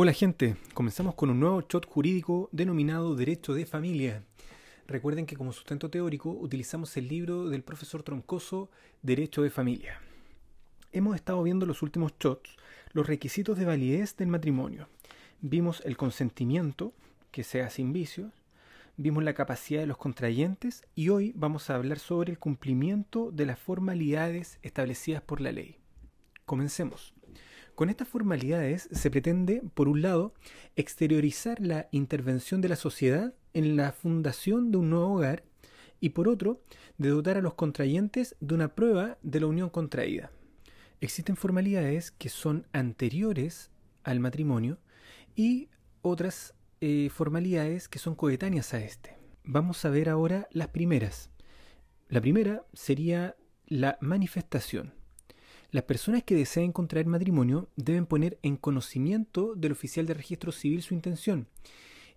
Hola gente, comenzamos con un nuevo shot jurídico denominado Derecho de Familia. Recuerden que como sustento teórico utilizamos el libro del profesor Troncoso Derecho de Familia. Hemos estado viendo los últimos shots los requisitos de validez del matrimonio. Vimos el consentimiento, que sea sin vicios, vimos la capacidad de los contrayentes y hoy vamos a hablar sobre el cumplimiento de las formalidades establecidas por la ley. Comencemos. Con estas formalidades se pretende, por un lado, exteriorizar la intervención de la sociedad en la fundación de un nuevo hogar y por otro, de dotar a los contrayentes de una prueba de la unión contraída. Existen formalidades que son anteriores al matrimonio y otras eh, formalidades que son coetáneas a este. Vamos a ver ahora las primeras. La primera sería la manifestación. Las personas que deseen contraer matrimonio deben poner en conocimiento del oficial de registro civil su intención,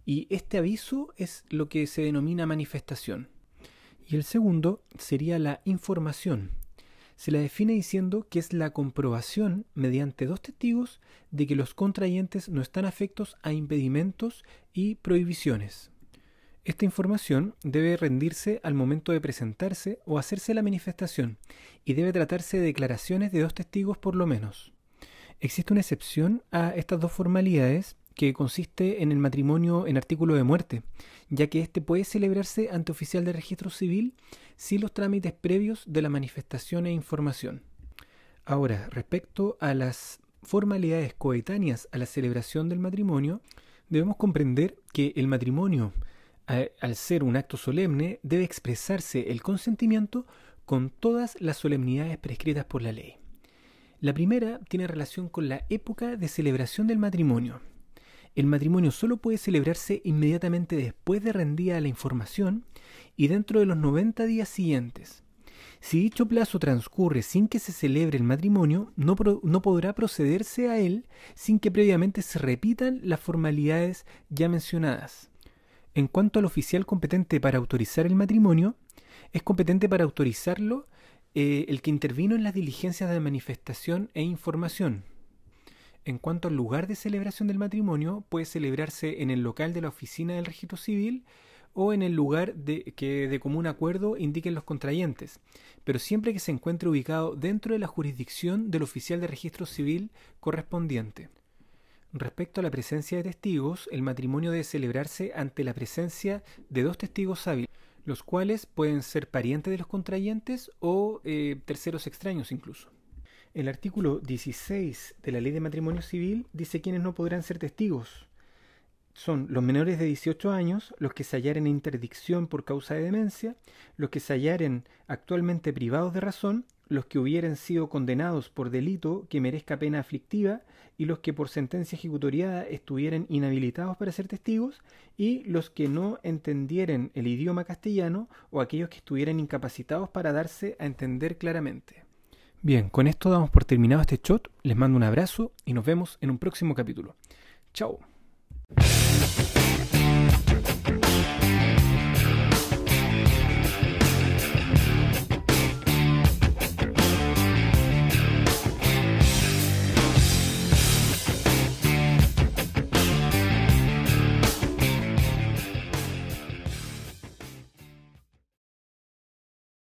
y este aviso es lo que se denomina manifestación. Y el segundo sería la información. Se la define diciendo que es la comprobación mediante dos testigos de que los contrayentes no están afectos a impedimentos y prohibiciones. Esta información debe rendirse al momento de presentarse o hacerse la manifestación y debe tratarse de declaraciones de dos testigos por lo menos. Existe una excepción a estas dos formalidades que consiste en el matrimonio en artículo de muerte, ya que éste puede celebrarse ante oficial de registro civil sin los trámites previos de la manifestación e información. Ahora, respecto a las formalidades coetáneas a la celebración del matrimonio, debemos comprender que el matrimonio al ser un acto solemne, debe expresarse el consentimiento con todas las solemnidades prescritas por la ley. La primera tiene relación con la época de celebración del matrimonio. El matrimonio solo puede celebrarse inmediatamente después de rendida la información y dentro de los 90 días siguientes. Si dicho plazo transcurre sin que se celebre el matrimonio, no, no, podrá procederse a él sin que previamente se repitan las formalidades ya mencionadas. En cuanto al oficial competente para autorizar el matrimonio, es competente para autorizarlo eh, el que intervino en las diligencias de manifestación e información. En cuanto al lugar de celebración del matrimonio, puede celebrarse en el local de la oficina del registro civil o en el lugar de, que de común acuerdo indiquen los contrayentes, pero siempre que se encuentre ubicado dentro de la jurisdicción del oficial de registro civil correspondiente. Respecto a la presencia de testigos, el matrimonio debe celebrarse ante la presencia de dos testigos hábiles, los cuales pueden ser parientes de los contrayentes o eh, terceros extraños incluso. El artículo 16 de la Ley de Matrimonio Civil dice quiénes no podrán ser testigos. Son los menores de 18 años, los que se hallaren en interdicción por causa de demencia, los que se hallaren actualmente privados de razón los que hubieren sido condenados por delito que merezca pena aflictiva y los que por sentencia ejecutoriada estuvieran inhabilitados para ser testigos y los que no entendieren el idioma castellano o aquellos que estuvieran incapacitados para darse a entender claramente. Bien, con esto damos por terminado este shot, les mando un abrazo y nos vemos en un próximo capítulo. Chao.